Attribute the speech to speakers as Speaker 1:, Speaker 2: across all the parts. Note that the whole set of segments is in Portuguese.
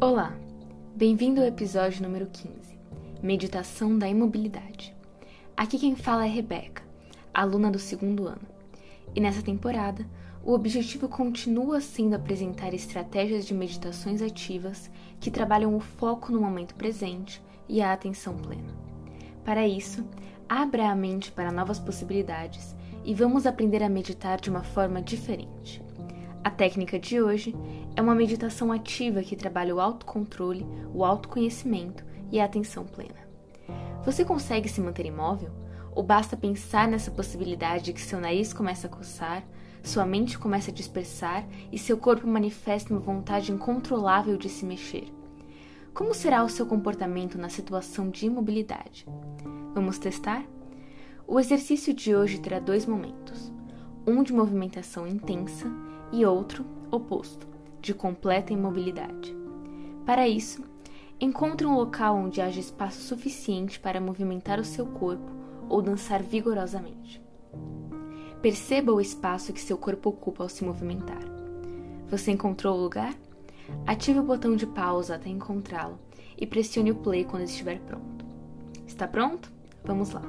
Speaker 1: Olá, bem-vindo ao episódio número 15 Meditação da Imobilidade. Aqui quem fala é Rebeca, aluna do segundo ano, e nessa temporada o objetivo continua sendo apresentar estratégias de meditações ativas que trabalham o foco no momento presente e a atenção plena. Para isso, abra a mente para novas possibilidades e vamos aprender a meditar de uma forma diferente. A técnica de hoje é uma meditação ativa que trabalha o autocontrole, o autoconhecimento e a atenção plena. Você consegue se manter imóvel? Ou basta pensar nessa possibilidade de que seu nariz começa a coçar, sua mente começa a dispersar e seu corpo manifesta uma vontade incontrolável de se mexer? Como será o seu comportamento na situação de imobilidade? Vamos testar? O exercício de hoje terá dois momentos: um de movimentação intensa e outro, oposto, de completa imobilidade. Para isso, encontre um local onde haja espaço suficiente para movimentar o seu corpo ou dançar vigorosamente. Perceba o espaço que seu corpo ocupa ao se movimentar. Você encontrou o lugar? Ative o botão de pausa até encontrá-lo e pressione o play quando estiver pronto. Está pronto? Vamos lá.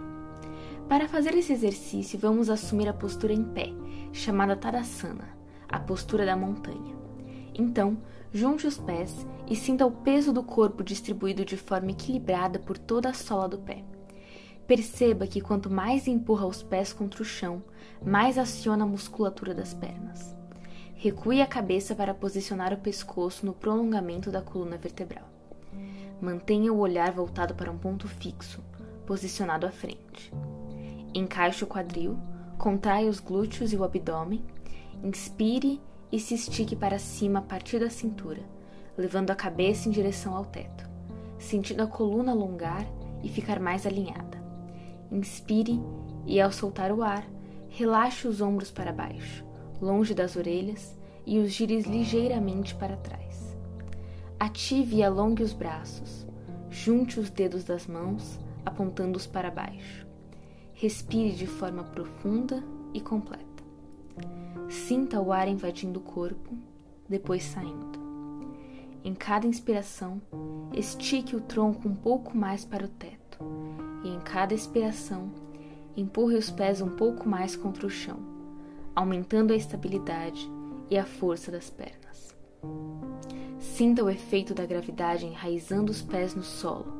Speaker 1: Para fazer esse exercício, vamos assumir a postura em pé, chamada Tadasana, a postura da montanha. Então, junte os pés e sinta o peso do corpo distribuído de forma equilibrada por toda a sola do pé. Perceba que quanto mais empurra os pés contra o chão, mais aciona a musculatura das pernas. Recue a cabeça para posicionar o pescoço no prolongamento da coluna vertebral. Mantenha o olhar voltado para um ponto fixo, posicionado à frente. Encaixe o quadril, contraia os glúteos e o abdômen, inspire e se estique para cima a partir da cintura, levando a cabeça em direção ao teto, sentindo a coluna alongar e ficar mais alinhada. Inspire e, ao soltar o ar, relaxe os ombros para baixo, longe das orelhas, e os gire ligeiramente para trás. Ative e alongue os braços, junte os dedos das mãos, apontando-os para baixo. Respire de forma profunda e completa. Sinta o ar invadindo o corpo, depois saindo. Em cada inspiração, estique o tronco um pouco mais para o teto, e em cada expiração, empurre os pés um pouco mais contra o chão, aumentando a estabilidade e a força das pernas. Sinta o efeito da gravidade enraizando os pés no solo,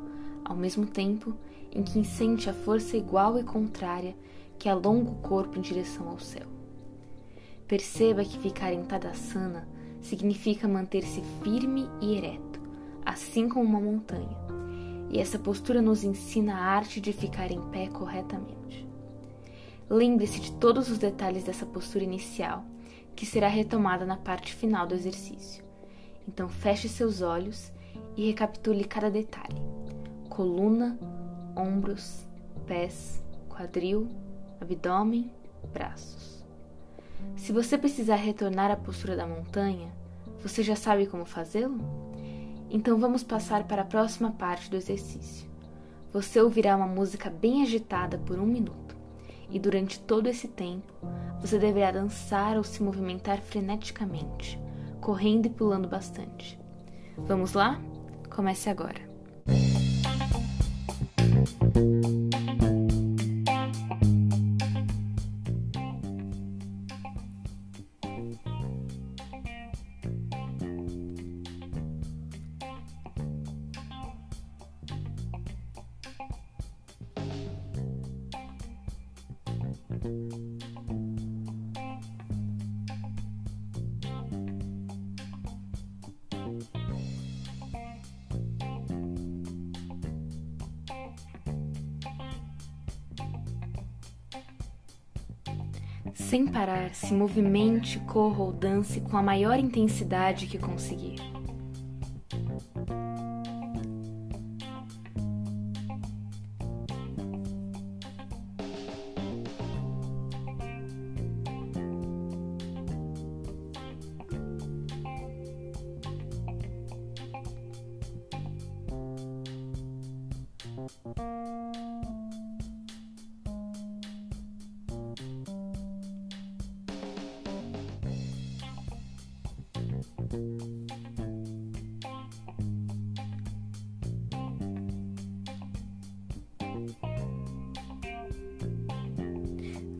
Speaker 1: ao mesmo tempo em que sente a força igual e contrária que alonga o corpo em direção ao céu. Perceba que ficar em Tadasana significa manter-se firme e ereto, assim como uma montanha, e essa postura nos ensina a arte de ficar em pé corretamente. Lembre-se de todos os detalhes dessa postura inicial que será retomada na parte final do exercício. Então feche seus olhos e recapitule cada detalhe: coluna, ombros, pés, quadril, abdômen, braços. Se você precisar retornar à postura da montanha, você já sabe como fazê-lo? Então vamos passar para a próxima parte do exercício. Você ouvirá uma música bem agitada por um minuto, e durante todo esse tempo você deverá dançar ou se movimentar freneticamente, correndo e pulando bastante. Vamos lá? Comece agora. Sem parar, se movimente, corra ou dance com a maior intensidade que conseguir.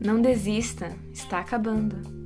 Speaker 1: Não desista, está acabando.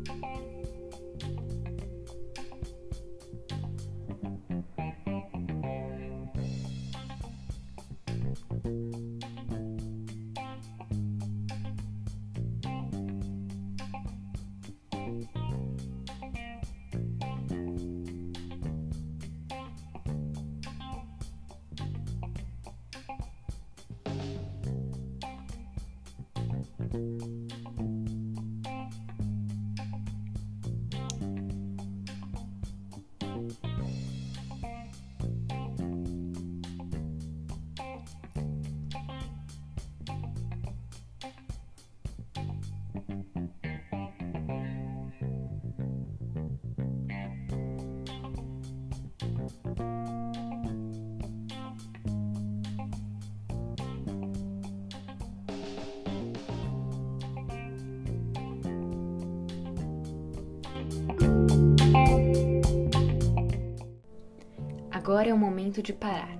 Speaker 1: Agora é o momento de parar.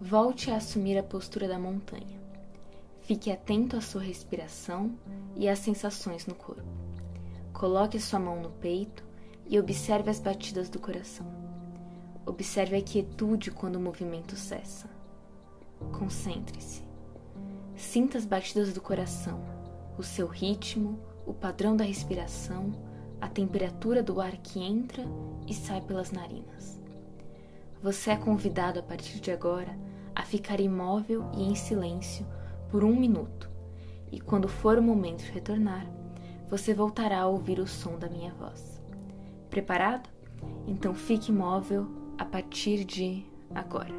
Speaker 1: Volte a assumir a postura da montanha. Fique atento à sua respiração e às sensações no corpo. Coloque sua mão no peito e observe as batidas do coração. Observe a quietude quando o movimento cessa. Concentre-se. Sinta as batidas do coração, o seu ritmo, o padrão da respiração, a temperatura do ar que entra e sai pelas narinas. Você é convidado a partir de agora a ficar imóvel e em silêncio por um minuto, e quando for o momento de retornar, você voltará a ouvir o som da minha voz. Preparado? Então fique imóvel a partir de agora.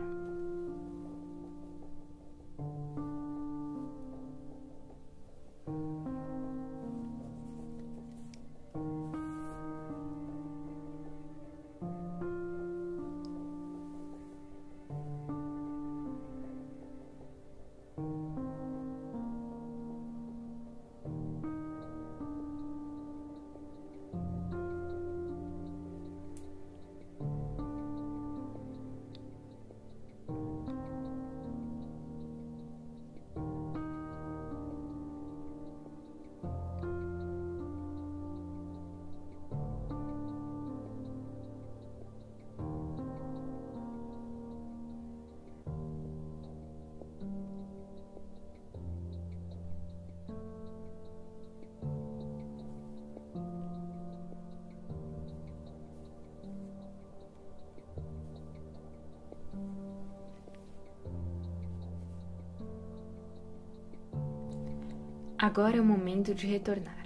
Speaker 1: Agora é o momento de retornar.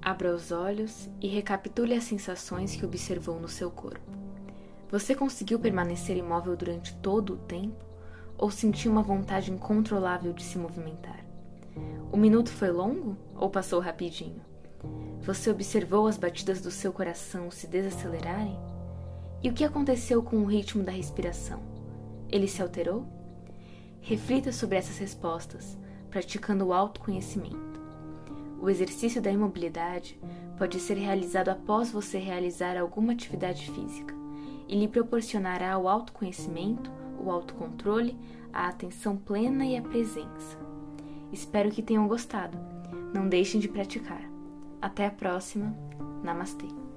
Speaker 1: Abra os olhos e recapitule as sensações que observou no seu corpo. Você conseguiu permanecer imóvel durante todo o tempo ou sentiu uma vontade incontrolável de se movimentar? O minuto foi longo ou passou rapidinho? Você observou as batidas do seu coração se desacelerarem? E o que aconteceu com o ritmo da respiração? Ele se alterou? Reflita sobre essas respostas praticando o autoconhecimento. O exercício da imobilidade pode ser realizado após você realizar alguma atividade física e lhe proporcionará o autoconhecimento, o autocontrole, a atenção plena e a presença. Espero que tenham gostado. Não deixem de praticar. Até a próxima. Namastê.